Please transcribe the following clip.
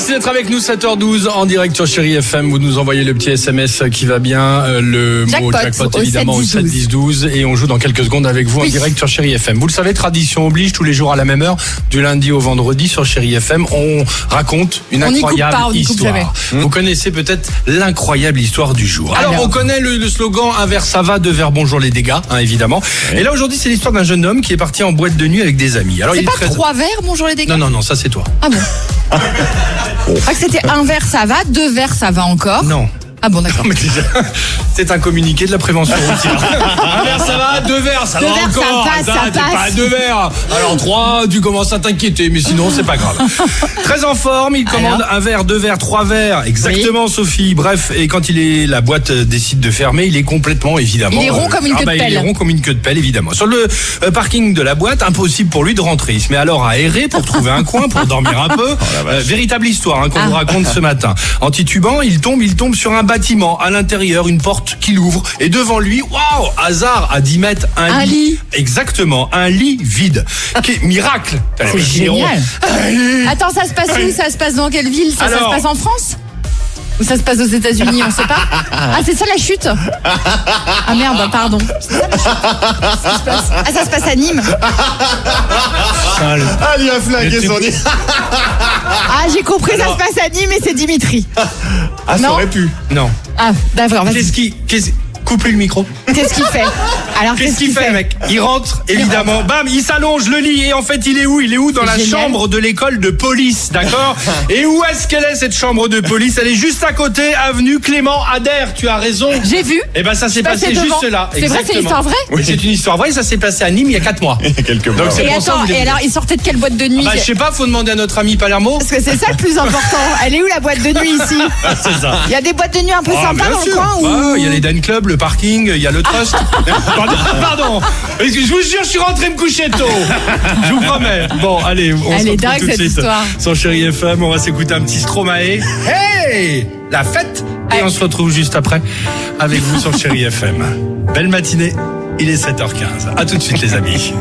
Merci d'être avec nous 7h12 en direct sur Chéri FM. Vous nous envoyez le petit SMS qui va bien, euh, le mot Jackpot évidemment au 7 7 10 12 et on joue dans quelques secondes avec vous en direct sur Chéri FM. Vous le savez, tradition oblige tous les jours à la même heure, du lundi au vendredi sur Chéri FM, on raconte une On incroyable pas, on n'y coupe histoire. jamais. Vous connaissez peut-être l'incroyable histoire du jour. Alors, Alors. on connaît le, le slogan un verre ça va, deux verres bonjour les dégâts, hein, évidemment. Et là aujourd'hui, c'est l'histoire d'un jeune homme qui est parti en boîte de nuit avec des amis. Alors C'est il pas est très trois verres, bonjour les dégâts Non non non, ça c'est toi. Ah bon C'était un verre, ça va, deux verres, ça va encore. Non. Ah bon, d'accord. Mais déjà, c'est un communiqué de la prévention routière. un verre, ça va, deux verres, ça Deux va verres, ça encore. passe, ça t'es passe. pas deux verres. Alors trois, tu commences à t'inquiéter, mais sinon c'est pas grave. Très en forme, il commande un verre, deux verres, trois verres, exactement, Sophie. Bref, et quand il est, la boîte euh, décide de fermer, il est complètement évidemment. Il est rond comme une ah queue de bah, Il pelle. est rond comme une queue de pelle, évidemment. Sur le euh, parking de la boîte, impossible pour lui de rentrer. Il se met alors à errer pour trouver un coin, pour dormir un peu. Euh, véritable histoire hein, qu'on vous Ah. raconte ce matin. En titubant, il tombe, il tombe sur un bâtiment. À l'intérieur, une porte qu'il ouvre. Et devant lui, waouh, hasard, à 10 mètres, un, Un lit. Exactement, un lit vide. Quel miracle. C'est génial. Attends, ça se passe où? Ça se passe dans quelle ville? Ça, ça se passe en France? Ou ça se passe aux États-Unis On sait pas? Ah, c'est ça la chute? Ah merde, pardon. Ça, la chute Ça se passe- Ah, ça se passe à Nîmes. Ah, il a flingué Mais son nid. Ah, j'ai compris, ça se passe à Nîmes et c'est Dimitri. Ah, ça Non. aurait pu. Non. Ah, d'accord, vas-y. Qu'est-ce qui, qu'est-ce, coupe-lui le micro. Qu'est-ce qu'il fait Alors, Qu'est-ce qu'il fait, mec Il rentre, évidemment. Bam, il s'allonge le lit. Et en fait, il est où Il est où Dans la génial. chambre de l'école de police, d'accord Et où est-ce qu'elle est, cette chambre de police Elle est juste à côté, avenue Clément Adair. Tu as raison. J'ai vu. Eh ben, ça s'est Passé devant. juste là. C'est vrai, c'est une histoire vraie Oui, c'est une histoire vraie. Ça s'est passé à Nîmes il y a 4 mois. Il y a quelques mois. Donc, Et ça, attends, et alors, il sortait de quelle boîte de nuit Bah, je sais pas, faut demander à notre ami Palermo. Parce que c'est ça le plus important. Elle est où la boîte de nuit ici C'est ça. Il y a des boîtes de nuit un peu Ah, sympas dans le coin ou Ah, Il y a les Dan Club, le parking, il y a le Trust. pardon, pardon. Je vous jure, je suis rentré me coucher tôt. Je vous promets. Bon, allez, on Elle se est retrouve dingue, tout de cette suite histoire. Sur Chéri FM, on va s'écouter un petit Stromae. Hey La fête Et on se retrouve juste après avec vous sur Chéri FM. Belle matinée, il est 7h15. À tout de suite les amis.